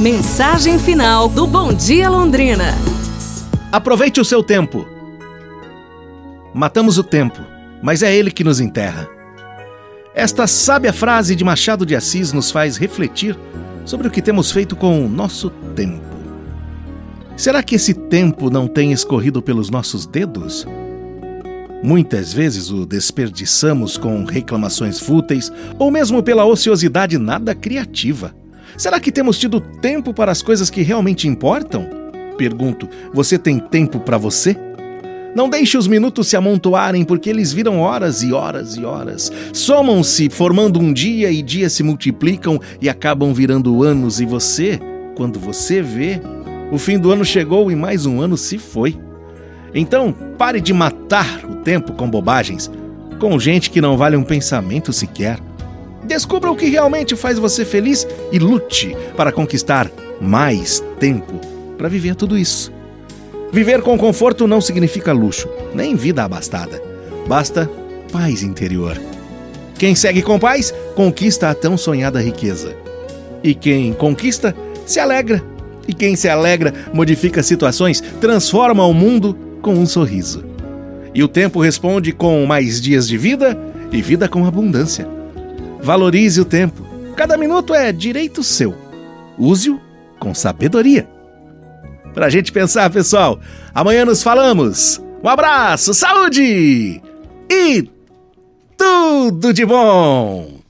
Mensagem final do Bom Dia Londrina. Aproveite o seu tempo. Matamos o tempo, mas é ele que nos enterra. Esta sábia frase de Machado de Assis nos faz refletir sobre o que temos feito com o nosso tempo. Será que esse tempo não tem escorrido pelos nossos dedos? Muitas vezes o desperdiçamos com reclamações fúteis ou mesmo pela ociosidade nada criativa. Será que temos tido tempo para as coisas que realmente importam? Pergunto, você tem tempo para você? Não deixe os minutos se amontoarem, porque eles viram horas e horas e horas. Somam-se, formando um dia, e dias se multiplicam e acabam virando anos, e você, quando você vê, o fim do ano chegou e mais um ano se foi. Então, pare de matar o tempo com bobagens, com gente que não vale um pensamento sequer. Descubra o que realmente faz você feliz e lute para conquistar mais tempo para viver tudo isso. Viver com conforto não significa luxo, nem vida abastada. Basta paz interior. Quem segue com paz conquista a tão sonhada riqueza. E quem conquista se alegra. E quem se alegra modifica situações, transforma o mundo com um sorriso. E o tempo responde com mais dias de vida e vida com abundância. Valorize o tempo. Cada minuto é direito seu. Use-o com sabedoria. Pra gente pensar, pessoal. Amanhã nos falamos. Um abraço, saúde e tudo de bom!